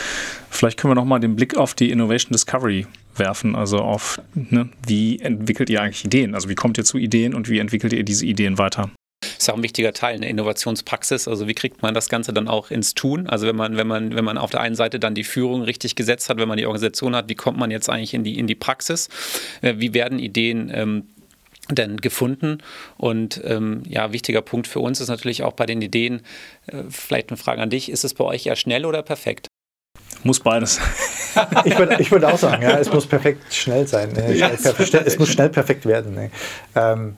Vielleicht können wir nochmal den Blick auf die Innovation Discovery werfen, also auf, ne, wie entwickelt ihr eigentlich Ideen? Also wie kommt ihr zu Ideen und wie entwickelt ihr diese Ideen weiter? Ist auch ein wichtiger Teil eine Innovationspraxis. Also wie kriegt man das Ganze dann auch ins Tun? Also wenn man, wenn man, wenn man auf der einen Seite dann die Führung richtig gesetzt hat, wenn man die Organisation hat, wie kommt man jetzt eigentlich in die, in die Praxis? Äh, wie werden Ideen ähm, denn gefunden? Und ähm, ja, wichtiger Punkt für uns ist natürlich auch bei den Ideen, äh, vielleicht eine Frage an dich, ist es bei euch eher schnell oder perfekt? Muss beides. ich würde ich würd auch sagen, ja, es muss perfekt schnell sein. Ne? Ja, es muss schnell perfekt werden. Ne? Ähm,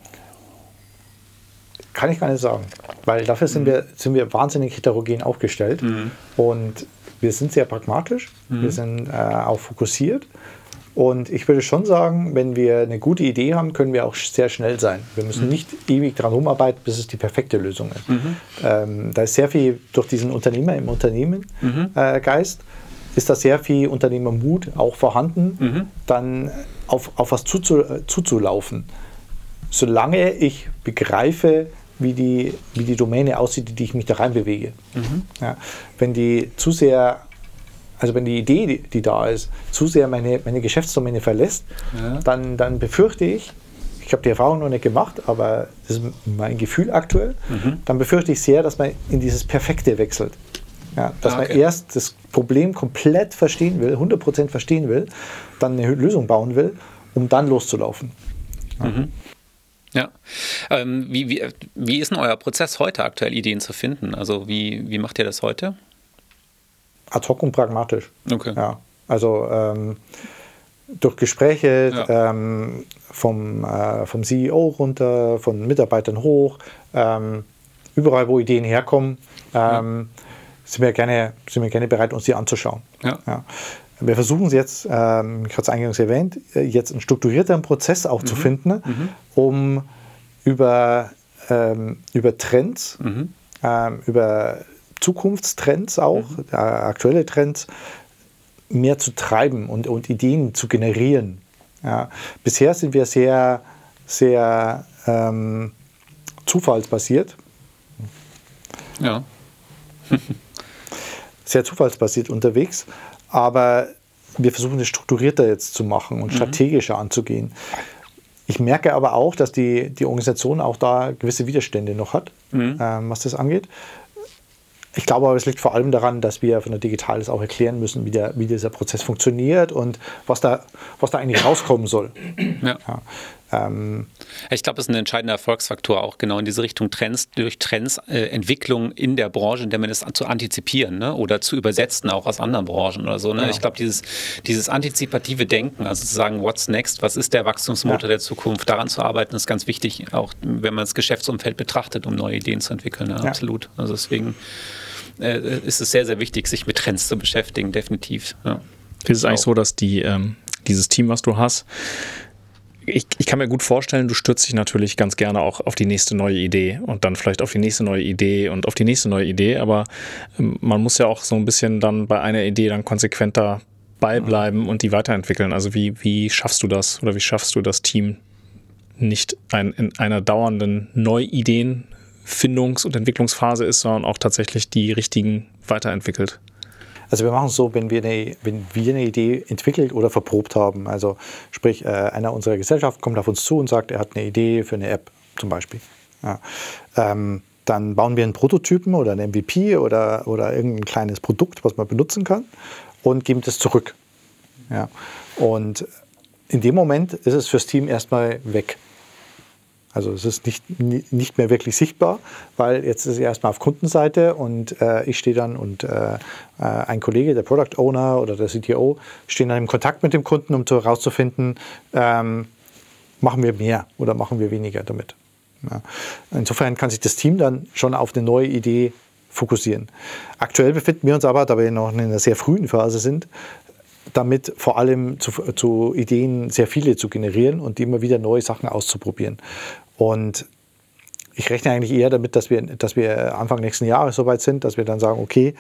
kann ich gar nicht sagen, weil dafür sind, mhm. wir, sind wir wahnsinnig heterogen aufgestellt mhm. und wir sind sehr pragmatisch, mhm. wir sind äh, auch fokussiert und ich würde schon sagen, wenn wir eine gute Idee haben, können wir auch sehr schnell sein. Wir müssen mhm. nicht ewig daran rumarbeiten, bis es die perfekte Lösung ist. Mhm. Ähm, da ist sehr viel durch diesen Unternehmer im Unternehmen mhm. äh, Geist, ist da sehr viel Unternehmermut auch vorhanden, mhm. dann auf, auf was zuzu, äh, zuzulaufen. Solange ich begreife, wie die, wie die Domäne aussieht, in die ich mich da reinbewege. Mhm. Ja, wenn die zu sehr also wenn die Idee, die, die da ist, zu sehr meine, meine Geschäftsdomäne verlässt, ja. dann, dann befürchte ich, ich habe die Erfahrung noch nicht gemacht, aber das ist mein Gefühl aktuell, mhm. dann befürchte ich sehr, dass man in dieses Perfekte wechselt. Ja, dass ah, okay. man erst das Problem komplett verstehen will, 100% verstehen will, dann eine Lösung bauen will, um dann loszulaufen. Mhm. Ja. Ähm, wie, wie, wie ist denn euer Prozess heute aktuell, Ideen zu finden? Also wie, wie macht ihr das heute? ad hoc und pragmatisch. Okay. Ja, also ähm, durch Gespräche ja. ähm, vom, äh, vom CEO runter, von Mitarbeitern hoch, ähm, überall, wo Ideen herkommen, ähm, ja. sind, wir gerne, sind wir gerne bereit, uns die anzuschauen. Ja. ja. Wir versuchen es jetzt, ähm, ich hatte es eingangs erwähnt, äh, jetzt einen strukturierteren Prozess auch mhm. zu finden, mhm. um über, ähm, über Trends, mhm. ähm, über Zukunftstrends auch, mhm. äh, aktuelle Trends, mehr zu treiben und, und Ideen zu generieren. Ja. Bisher sind wir sehr, sehr ähm, zufallsbasiert. Ja. sehr zufallsbasiert unterwegs, aber wir versuchen es strukturierter jetzt zu machen und mhm. strategischer anzugehen. Ich merke aber auch, dass die, die Organisation auch da gewisse Widerstände noch hat, mhm. ähm, was das angeht. Ich glaube aber, es liegt vor allem daran, dass wir von der Digitales auch erklären müssen, wie, der, wie dieser Prozess funktioniert und was da, was da eigentlich rauskommen soll. Ja. ja. Ähm, ich glaube, es ist ein entscheidender Erfolgsfaktor, auch genau in diese Richtung Trends, durch Trends, äh, Entwicklung in der Branche, in der man das zu antizipieren ne? oder zu übersetzen, auch aus anderen Branchen oder so. Ne? Genau. Ich glaube, dieses, dieses antizipative Denken, also zu sagen, what's next, was ist der Wachstumsmotor ja. der Zukunft, daran zu arbeiten, ist ganz wichtig, auch wenn man das Geschäftsumfeld betrachtet, um neue Ideen zu entwickeln. Ne? Ja. Absolut. Also deswegen äh, ist es sehr, sehr wichtig, sich mit Trends zu beschäftigen, definitiv. Ja. Ist es eigentlich so, dass die, ähm, dieses Team, was du hast, ich, ich, kann mir gut vorstellen, du stürzt dich natürlich ganz gerne auch auf die nächste neue Idee und dann vielleicht auf die nächste neue Idee und auf die nächste neue Idee, aber ähm, man muss ja auch so ein bisschen dann bei einer Idee dann konsequenter beibleiben und die weiterentwickeln. Also wie, wie schaffst du das oder wie schaffst du das Team nicht ein, in einer dauernden Neuideenfindungs- und Entwicklungsphase ist, sondern auch tatsächlich die richtigen weiterentwickelt? Also wir machen es so, wenn wir, eine, wenn wir eine Idee entwickelt oder verprobt haben, also sprich, äh, einer unserer Gesellschaft kommt auf uns zu und sagt, er hat eine Idee für eine App zum Beispiel. Ja. Ähm, dann bauen wir einen Prototypen oder einen MVP oder, oder irgendein kleines Produkt, was man benutzen kann und geben das zurück. Ja. Und in dem Moment ist es fürs Team erstmal weg. Also es ist nicht, nicht mehr wirklich sichtbar, weil jetzt ist es erstmal auf Kundenseite und äh, ich stehe dann und äh, äh, ein Kollege, der Product Owner oder der CTO, stehen dann im Kontakt mit dem Kunden, um herauszufinden, ähm, machen wir mehr oder machen wir weniger damit. Ja. Insofern kann sich das Team dann schon auf eine neue Idee fokussieren. Aktuell befinden wir uns aber, da wir noch in einer sehr frühen Phase sind, damit vor allem zu, zu, Ideen sehr viele zu generieren und immer wieder neue Sachen auszuprobieren. Und ich rechne eigentlich eher damit, dass wir, dass wir Anfang nächsten Jahres soweit sind, dass wir dann sagen, okay,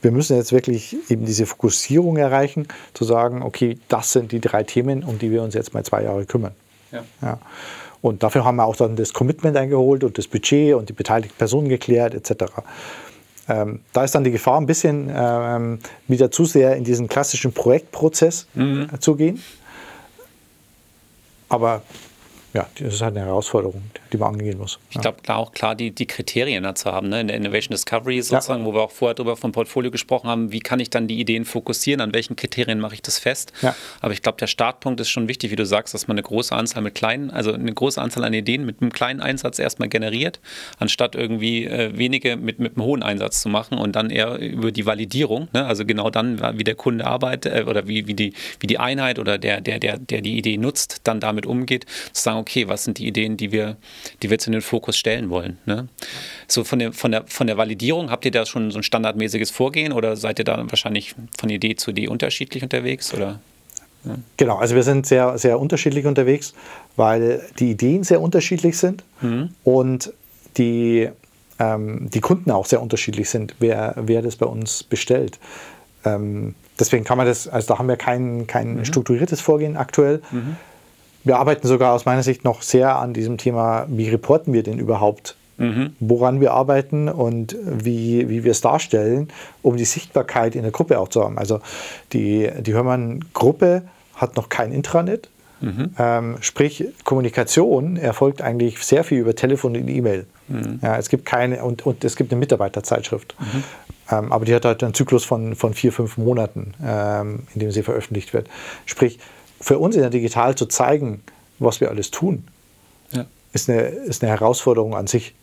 wir müssen jetzt wirklich eben diese Fokussierung erreichen, zu sagen, okay, das sind die drei Themen, um die wir uns jetzt mal zwei Jahre kümmern. Ja. ja. Und dafür haben wir auch dann das Commitment eingeholt und das Budget und die beteiligten Personen geklärt etc. Ähm, da ist dann die Gefahr, ein bisschen ähm, wieder zu sehr in diesen klassischen Projektprozess mhm. zu gehen. Aber ja, das ist halt eine Herausforderung, die man angehen muss. Ich glaube, klar, auch klar, die, die Kriterien dazu haben, ne? in der Innovation Discovery sozusagen, ja. wo wir auch vorher drüber vom Portfolio gesprochen haben, wie kann ich dann die Ideen fokussieren, an welchen Kriterien mache ich das fest. Ja. Aber ich glaube, der Startpunkt ist schon wichtig, wie du sagst, dass man eine große Anzahl mit kleinen, also eine große Anzahl an Ideen mit einem kleinen Einsatz erstmal generiert, anstatt irgendwie äh, wenige mit, mit einem hohen Einsatz zu machen und dann eher über die Validierung, ne? also genau dann, wie der Kunde arbeitet äh, oder wie, wie, die, wie die Einheit oder der, der, der, der die Idee nutzt, dann damit umgeht, zu sagen, okay, was sind die Ideen, die wir, die wir jetzt in den Fokus stellen wollen. Ne? So von der, von, der, von der Validierung, habt ihr da schon so ein standardmäßiges Vorgehen oder seid ihr da wahrscheinlich von Idee zu Idee unterschiedlich unterwegs? Oder? Ja. Genau, also wir sind sehr, sehr unterschiedlich unterwegs, weil die Ideen sehr unterschiedlich sind mhm. und die, ähm, die Kunden auch sehr unterschiedlich sind, wer, wer das bei uns bestellt. Ähm, deswegen kann man das, also da haben wir kein, kein mhm. strukturiertes Vorgehen aktuell. Mhm. Wir arbeiten sogar aus meiner Sicht noch sehr an diesem Thema, wie reporten wir denn überhaupt, mhm. woran wir arbeiten und wie, wie wir es darstellen, um die Sichtbarkeit in der Gruppe auch zu haben. Also die, die Hörmann-Gruppe hat noch kein Intranet. Mhm. Ähm, sprich, Kommunikation erfolgt eigentlich sehr viel über Telefon und E-Mail. Mhm. Ja, es gibt keine, und, und es gibt eine Mitarbeiterzeitschrift. Mhm. Ähm, aber die hat halt einen Zyklus von, von vier, fünf Monaten, ähm, in dem sie veröffentlicht wird. Sprich, für uns in der Digital zu zeigen, was wir alles tun, ja. ist, eine, ist eine Herausforderung an sich.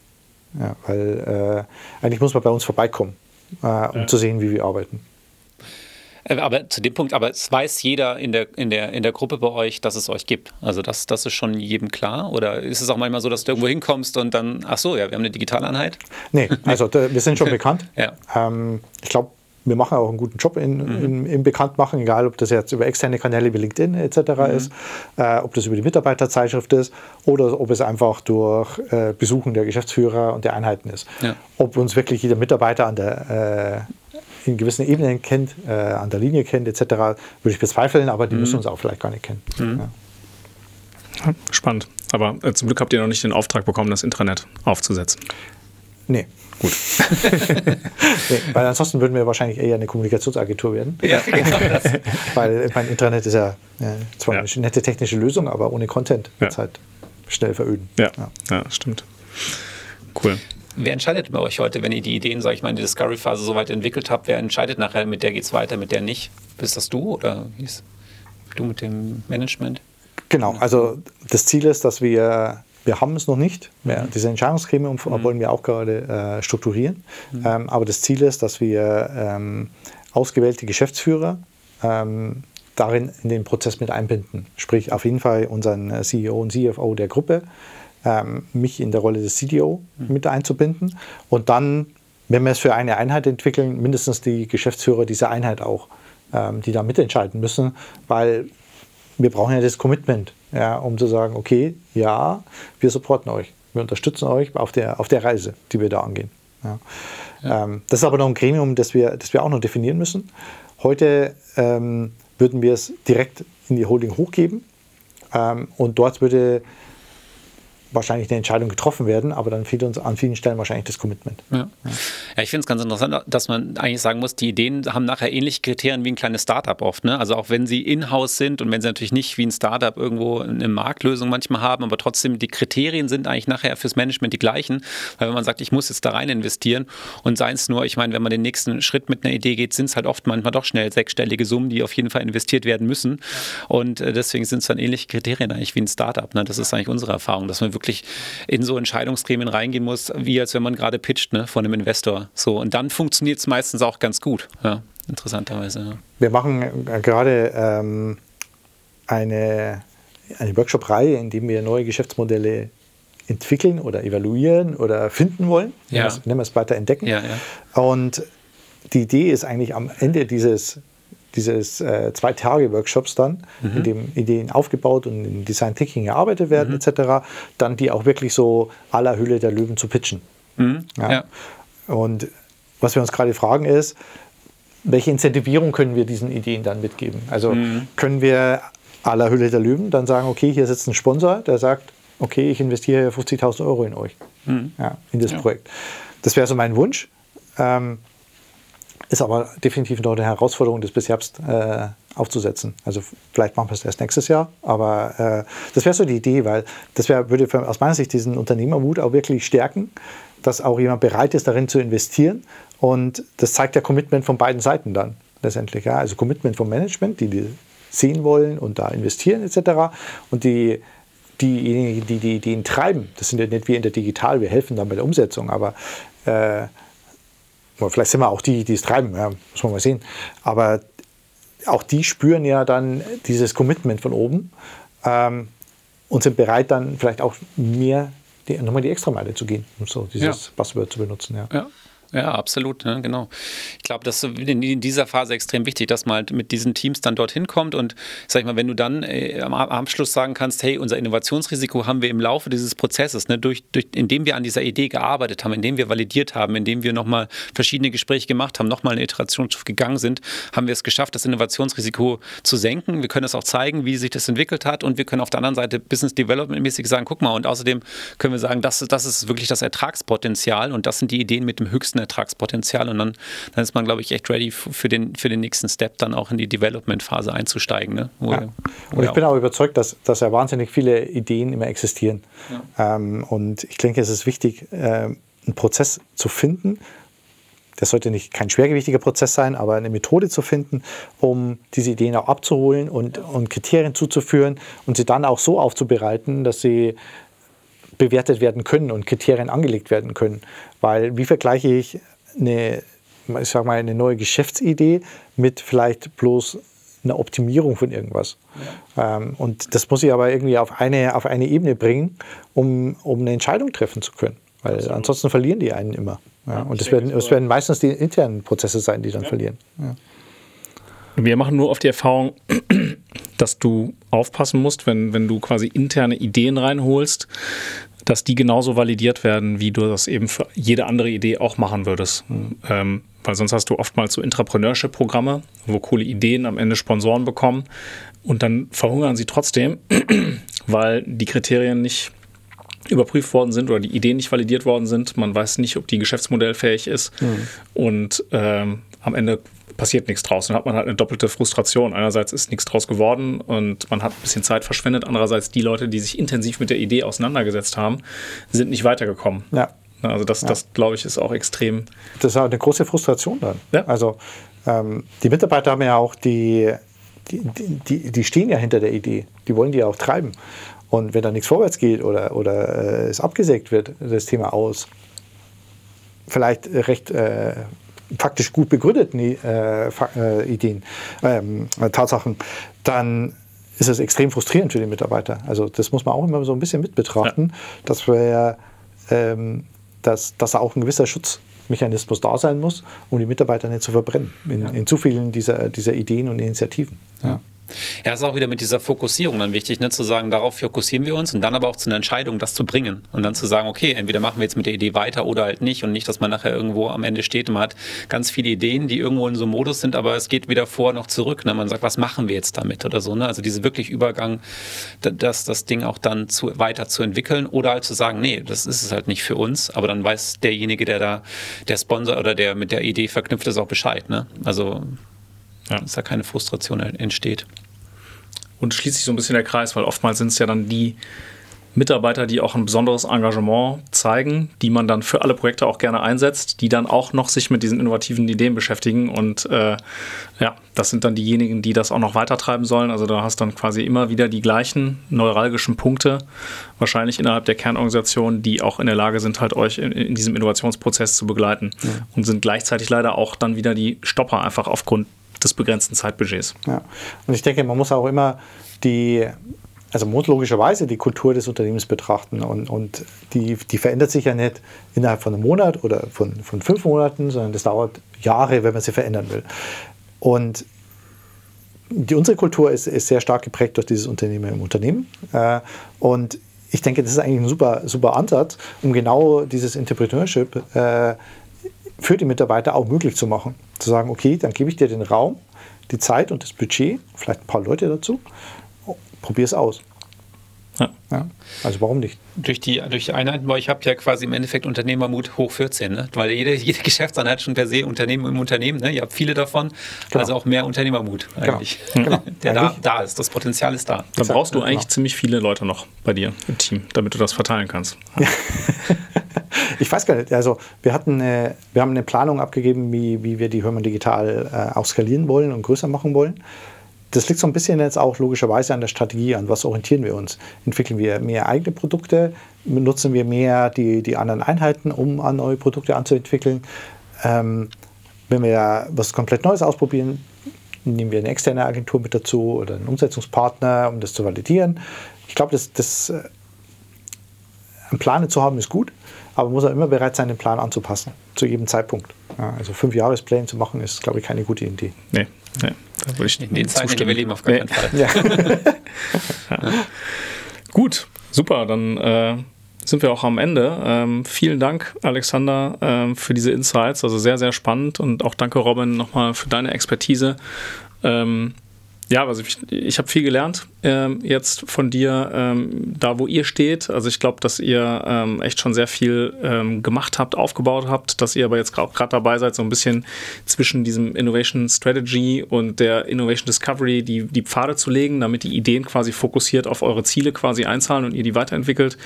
Ja, weil äh, eigentlich muss man bei uns vorbeikommen, äh, um ja. zu sehen, wie wir arbeiten. Äh, aber zu dem Punkt, aber es weiß jeder in der, in der, in der Gruppe bei euch, dass es euch gibt. Also das, das ist schon jedem klar? Oder ist es auch manchmal so, dass du irgendwo hinkommst und dann, ach so, ja, wir haben eine Digitaleinheit? Nee, also wir sind schon bekannt. ja. Ähm, ich glaube, wir machen auch einen guten Job in, mhm. in, im Bekanntmachen, egal ob das jetzt über externe Kanäle wie LinkedIn etc. Mhm. ist, äh, ob das über die Mitarbeiterzeitschrift ist oder ob es einfach durch äh, Besuchen der Geschäftsführer und der Einheiten ist. Ja. Ob uns wirklich jeder Mitarbeiter an der, äh, in gewissen Ebenen kennt, äh, an der Linie kennt etc., würde ich bezweifeln, aber die mhm. müssen uns auch vielleicht gar nicht kennen. Mhm. Ja. Spannend. Aber äh, zum Glück habt ihr noch nicht den Auftrag bekommen, das Intranet aufzusetzen. Nee. Gut. nee, weil ansonsten würden wir wahrscheinlich eher eine Kommunikationsagentur werden. Ja, genau das. weil mein Intranet ist ja, ja zwar ja. eine nette technische Lösung, aber ohne Content wird es halt schnell veröden. Ja. ja, stimmt. Cool. Wer entscheidet bei euch heute, wenn ihr die Ideen, sag ich mal, in der Discovery-Phase so weit entwickelt habt? Wer entscheidet nachher, mit der geht es weiter, mit der nicht? Bist das du oder hieß du mit dem Management? Genau, also das Ziel ist, dass wir wir haben es noch nicht. Mhm. Diese Entscheidungsgremium mhm. wollen wir auch gerade äh, strukturieren. Mhm. Ähm, aber das Ziel ist, dass wir ähm, ausgewählte Geschäftsführer ähm, darin in den Prozess mit einbinden. Sprich, auf jeden Fall unseren äh, CEO und CFO der Gruppe, ähm, mich in der Rolle des CDO mhm. mit einzubinden und dann, wenn wir es für eine Einheit entwickeln, mindestens die Geschäftsführer dieser Einheit auch, ähm, die da mitentscheiden müssen, weil wir brauchen ja das Commitment ja, um zu sagen, okay, ja, wir supporten euch, wir unterstützen euch auf der, auf der Reise, die wir da angehen. Ja. Ja. Ähm, das ist aber noch ein Gremium, das wir, das wir auch noch definieren müssen. Heute ähm, würden wir es direkt in die Holding hochgeben ähm, und dort würde wahrscheinlich eine Entscheidung getroffen werden, aber dann fehlt uns an vielen Stellen wahrscheinlich das Commitment. Ja, ja ich finde es ganz interessant, dass man eigentlich sagen muss, die Ideen haben nachher ähnliche Kriterien wie ein kleines Startup oft. Ne? Also auch wenn sie in-house sind und wenn sie natürlich nicht wie ein Startup irgendwo eine Marktlösung manchmal haben, aber trotzdem die Kriterien sind eigentlich nachher fürs Management die gleichen. Weil wenn man sagt, ich muss jetzt da rein investieren und seien es nur, ich meine, wenn man den nächsten Schritt mit einer Idee geht, sind es halt oft manchmal doch schnell sechsstellige Summen, die auf jeden Fall investiert werden müssen. Und äh, deswegen sind es dann ähnliche Kriterien eigentlich wie ein Startup. Ne? Das ist eigentlich unsere Erfahrung, dass man wirklich in so Entscheidungsgremien reingehen muss, wie als wenn man gerade pitcht ne, von einem Investor. So, und dann funktioniert es meistens auch ganz gut, ja, interessanterweise. Ja. Wir machen äh, gerade ähm, eine, eine Workshop-Reihe, in dem wir neue Geschäftsmodelle entwickeln oder evaluieren oder finden wollen. Ja. Nennen wir es weiter entdecken. Ja, ja. Und die Idee ist eigentlich am Ende dieses dieses äh, zwei Tage Workshops dann, Mhm. in dem Ideen aufgebaut und in Design Thinking erarbeitet werden Mhm. etc., dann die auch wirklich so aller Hülle der Löwen zu pitchen. Mhm. Ja. Ja. Und was wir uns gerade fragen ist, welche Incentivierung können wir diesen Ideen dann mitgeben? Also Mhm. können wir aller Hülle der Löwen dann sagen, okay, hier sitzt ein Sponsor, der sagt, okay, ich investiere 50.000 Euro in euch, ja, in das Mhm. Projekt. Das wäre so mein Wunsch. Ähm, ist aber definitiv noch eine Herausforderung, das bis Herbst äh, aufzusetzen. Also vielleicht machen wir es erst nächstes Jahr, aber äh, das wäre so die Idee, weil das wär, würde für, aus meiner Sicht diesen Unternehmermut auch wirklich stärken, dass auch jemand bereit ist, darin zu investieren. Und das zeigt ja Commitment von beiden Seiten dann letztendlich. Ja? Also Commitment vom Management, die die sehen wollen und da investieren etc. Und die diejenigen, die die Ideen treiben, das sind ja nicht wir in der Digital, wir helfen dann bei der Umsetzung, aber äh, oder vielleicht sind wir auch die, die es treiben, ja, muss man mal sehen. Aber auch die spüren ja dann dieses Commitment von oben ähm, und sind bereit, dann vielleicht auch mehr, die, nochmal die Extrameile zu gehen, um so dieses Ja. Buzzword zu benutzen. Ja. Ja. Ja, absolut, ne, genau. Ich glaube, das ist in dieser Phase extrem wichtig, dass man halt mit diesen Teams dann dorthin kommt und sag ich mal, wenn du dann äh, am Abschluss sagen kannst, hey, unser Innovationsrisiko haben wir im Laufe dieses Prozesses, ne, durch, durch, indem wir an dieser Idee gearbeitet haben, indem wir validiert haben, indem wir nochmal verschiedene Gespräche gemacht haben, nochmal eine Iterationsstufe gegangen sind, haben wir es geschafft, das Innovationsrisiko zu senken. Wir können es auch zeigen, wie sich das entwickelt hat und wir können auf der anderen Seite Business Development mäßig sagen, guck mal, und außerdem können wir sagen, das, das ist wirklich das Ertragspotenzial und das sind die Ideen mit dem höchsten Ertragspotenzial und dann, dann ist man, glaube ich, echt ready für den, für den nächsten Step, dann auch in die Development-Phase einzusteigen. Ne? Wo Ja. wo Und ich bin auch- auch überzeugt, dass, dass ja wahnsinnig viele Ideen immer existieren. Ähm, und ich denke, es ist wichtig, ähm, einen Prozess zu finden. Das sollte nicht kein schwergewichtiger Prozess sein, aber eine Methode zu finden, um diese Ideen auch abzuholen und, und Kriterien zuzuführen und sie dann auch so aufzubereiten, dass sie bewertet werden können und Kriterien angelegt werden können. Weil wie vergleiche ich eine, ich sag mal, eine neue Geschäftsidee mit vielleicht bloß einer Optimierung von irgendwas? Ähm, und das muss ich aber irgendwie auf eine, auf eine Ebene bringen, um, um eine Entscheidung treffen zu können. Weil ansonsten verlieren die einen immer. Ja, und das werden, das werden meistens die internen Prozesse sein, die dann verlieren. Ja. Wir machen nur oft die Erfahrung, dass du aufpassen musst, wenn, wenn du quasi interne Ideen reinholst, dass die genauso validiert werden, wie du das eben für jede andere Idee auch machen würdest. Ähm, weil sonst hast du oftmals so Intrapreneurship-Programme, wo coole Ideen am Ende Sponsoren bekommen und dann verhungern sie trotzdem, weil die Kriterien nicht überprüft worden sind oder die Ideen nicht validiert worden sind. Man weiß nicht, ob die geschäftsmodellfähig ist. Und ähm, am Ende passiert nichts draus. Dann hat man halt eine doppelte Frustration. Einerseits ist nichts draus geworden und man hat ein bisschen Zeit verschwendet. Andererseits die Leute, die sich intensiv mit der Idee auseinandergesetzt haben, sind nicht weitergekommen. Ja. Also das, das glaube ich, ist auch extrem. Das ist auch eine große Frustration dann. Ja. Also ähm, die Mitarbeiter haben ja auch die, die, die, die stehen ja hinter der Idee. Die wollen die ja auch treiben. Und wenn da nichts vorwärts geht oder, oder äh, es abgesägt wird, das Thema aus, vielleicht recht äh, faktisch gut begründeten äh, äh, Ideen, ähm, äh, Tatsachen, dann ist es extrem frustrierend für die Mitarbeiter. Also das muss man auch immer so ein bisschen mit betrachten, dass wir ähm, dass, dass da auch ein gewisser Schutzmechanismus da sein muss, um die Mitarbeiter nicht zu verbrennen in, in zu vielen dieser, dieser Ideen und Initiativen. Ja. Ja, ist auch wieder mit dieser Fokussierung dann wichtig, ne, zu sagen, darauf fokussieren wir uns und dann aber auch zu einer Entscheidung, das zu bringen und dann zu sagen, okay, entweder machen wir jetzt mit der Idee weiter oder halt nicht und nicht, dass man nachher irgendwo am Ende steht und man hat ganz viele Ideen, die irgendwo in so einem Modus sind, aber es geht wieder vor noch zurück. Ne? Man sagt, was machen wir jetzt damit oder so. Ne? Also diese wirklich Übergang, das, das Ding auch dann zu, weiter zu entwickeln oder halt zu sagen, nee, das ist es halt nicht für uns, aber dann weiß derjenige, der da, der Sponsor oder der mit der Idee verknüpft ist, auch Bescheid. Ne? Also ja. dass da keine Frustration entsteht. Und schließt sich so ein bisschen der Kreis, weil oftmals sind es ja dann die Mitarbeiter, die auch ein besonderes Engagement zeigen, die man dann für alle Projekte auch gerne einsetzt, die dann auch noch sich mit diesen innovativen Ideen beschäftigen. Und äh, ja, das sind dann diejenigen, die das auch noch weitertreiben sollen. Also da hast dann quasi immer wieder die gleichen neuralgischen Punkte, wahrscheinlich innerhalb der Kernorganisation, die auch in der Lage sind, halt euch in, in diesem Innovationsprozess zu begleiten. Ja. Und sind gleichzeitig leider auch dann wieder die Stopper einfach aufgrund des begrenzten Zeitbudgets. Ja. Und ich denke, man muss auch immer die, also muss logischerweise die Kultur des Unternehmens betrachten und, und die, die verändert sich ja nicht innerhalb von einem Monat oder von, von fünf Monaten, sondern das dauert Jahre, wenn man sie verändern will. Und die, unsere Kultur ist, ist sehr stark geprägt durch dieses Unternehmen im Unternehmen. Äh, und ich denke, das ist eigentlich ein super, super Ansatz, um genau dieses Entrepreneurship äh, für die Mitarbeiter auch möglich zu machen. Zu sagen, okay, dann gebe ich dir den Raum, die Zeit und das Budget, vielleicht ein paar Leute dazu, probier es aus. Ja. ja. Also warum nicht? Durch die, durch die Einheiten bei euch habt ihr ja quasi im Endeffekt Unternehmermut hoch 14, ne? weil jede, jede Geschäftseinheit schon per se Unternehmen im Unternehmen, ne? ihr habt viele davon, genau. also auch mehr Unternehmermut genau. eigentlich, genau. der eigentlich. Da, da ist, das Potenzial ist da. Da brauchst du eigentlich genau. ziemlich viele Leute noch bei dir im Team, damit du das verteilen kannst. Ich weiß gar nicht, also wir hatten eine, wir haben eine Planung abgegeben, wie, wie wir die Hörmann Digital äh, auch skalieren wollen und größer machen wollen. Das liegt so ein bisschen jetzt auch logischerweise an der Strategie, an was orientieren wir uns. Entwickeln wir mehr eigene Produkte, nutzen wir mehr die, die anderen Einheiten, um an neue Produkte anzuentwickeln. Ähm, wenn wir was komplett Neues ausprobieren, nehmen wir eine externe Agentur mit dazu oder einen Umsetzungspartner, um das zu validieren. Ich glaube, das, das äh, einen Plan zu haben ist gut, aber muss auch immer bereit sein, den Plan anzupassen, zu jedem Zeitpunkt. Ja, also fünf Jahrespläne zu machen, ist, glaube ich, keine gute Idee. Nee, nee da würde ich in den Zeiten, wir leben, auf gar nee. keinen Fall. Ja. ja. Gut, super, dann äh, sind wir auch am Ende. Ähm, vielen Dank, Alexander, ähm, für diese Insights. Also sehr, sehr spannend und auch danke, Robin, nochmal für deine Expertise. Ähm, ja, also ich, ich habe viel gelernt ähm, jetzt von dir, ähm, da wo ihr steht. Also ich glaube, dass ihr ähm, echt schon sehr viel ähm, gemacht habt, aufgebaut habt, dass ihr aber jetzt auch gerade dabei seid, so ein bisschen zwischen diesem Innovation Strategy und der Innovation Discovery die, die Pfade zu legen, damit die Ideen quasi fokussiert auf eure Ziele quasi einzahlen und ihr die weiterentwickelt.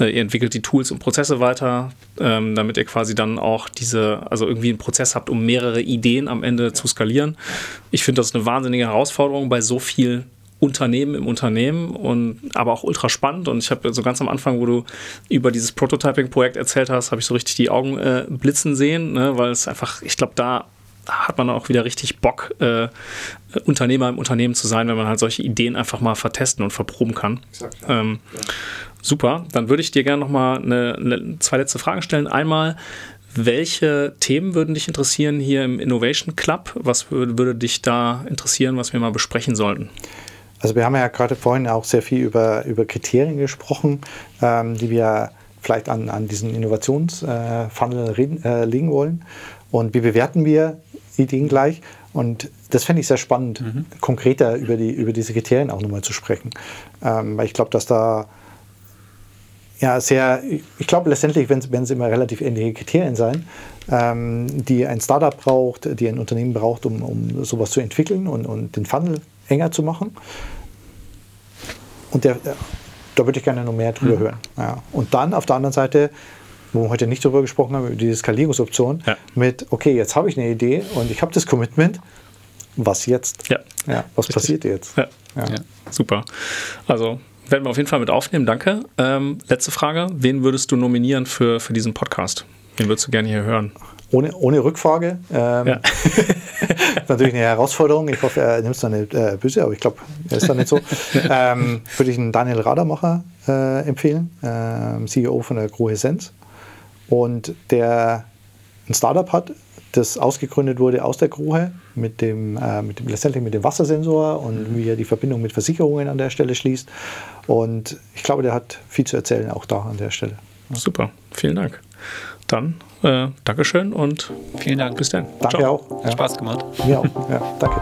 Äh, ihr entwickelt die Tools und Prozesse weiter, ähm, damit ihr quasi dann auch diese, also irgendwie einen Prozess habt, um mehrere Ideen am Ende zu skalieren. Ich finde das eine wahnsinnige Herausforderung bei so viel Unternehmen im Unternehmen und aber auch ultra spannend. Und ich habe so ganz am Anfang, wo du über dieses Prototyping-Projekt erzählt hast, habe ich so richtig die Augen äh, blitzen sehen, ne? weil es einfach, ich glaube, da hat man auch wieder richtig Bock, äh, Unternehmer im Unternehmen zu sein, wenn man halt solche Ideen einfach mal vertesten und verproben kann. Exakt, ja. Ähm, ja. Super, dann würde ich dir gerne nochmal eine, eine, zwei letzte Fragen stellen. Einmal, welche Themen würden dich interessieren hier im Innovation Club? Was würde, würde dich da interessieren, was wir mal besprechen sollten? Also wir haben ja gerade vorhin auch sehr viel über, über Kriterien gesprochen, ähm, die wir vielleicht an, an diesen Innovationsfunnel äh, äh, legen wollen. Und wie bewerten wir Ideen gleich? Und das fände ich sehr spannend, mhm. konkreter über, die, über diese Kriterien auch nochmal zu sprechen. Ähm, weil ich glaube, dass da ja, sehr, ich glaube letztendlich werden es immer relativ ähnliche Kriterien sein, ähm, die ein Startup braucht, die ein Unternehmen braucht, um, um sowas zu entwickeln und, und den Funnel enger zu machen. Und der, da würde ich gerne noch mehr drüber mhm. hören. Ja. Und dann auf der anderen Seite, wo wir heute nicht drüber gesprochen haben, über diese Skalierungsoption, ja. mit, okay, jetzt habe ich eine Idee und ich habe das Commitment, was jetzt? Ja. ja was Richtig. passiert jetzt? Ja. Super. Also werden wir auf jeden Fall mit aufnehmen. Danke. Ähm, letzte Frage. Wen würdest du nominieren für, für diesen Podcast? Wen würdest du gerne hier hören? Ohne, ohne Rückfrage. Ähm, ja. natürlich eine Herausforderung. Ich hoffe, er nimmt es dann nicht äh, böse, aber ich glaube, er ist dann nicht so. ähm, würde ich einen Daniel Radermacher äh, empfehlen, ähm, CEO von der Grohe Sens. Und der ein Startup hat, das ausgegründet wurde aus der Gruhe mit dem, äh, mit dem letztendlich mit dem Wassersensor und mhm. wie er die Verbindung mit Versicherungen an der Stelle schließt. Und ich glaube, der hat viel zu erzählen auch da an der Stelle. Super, vielen Dank. Dann äh, Dankeschön und vielen Dank. Bis dann. Danke Ciao. auch. Ja. Spaß gemacht. Mir auch. Ja, danke.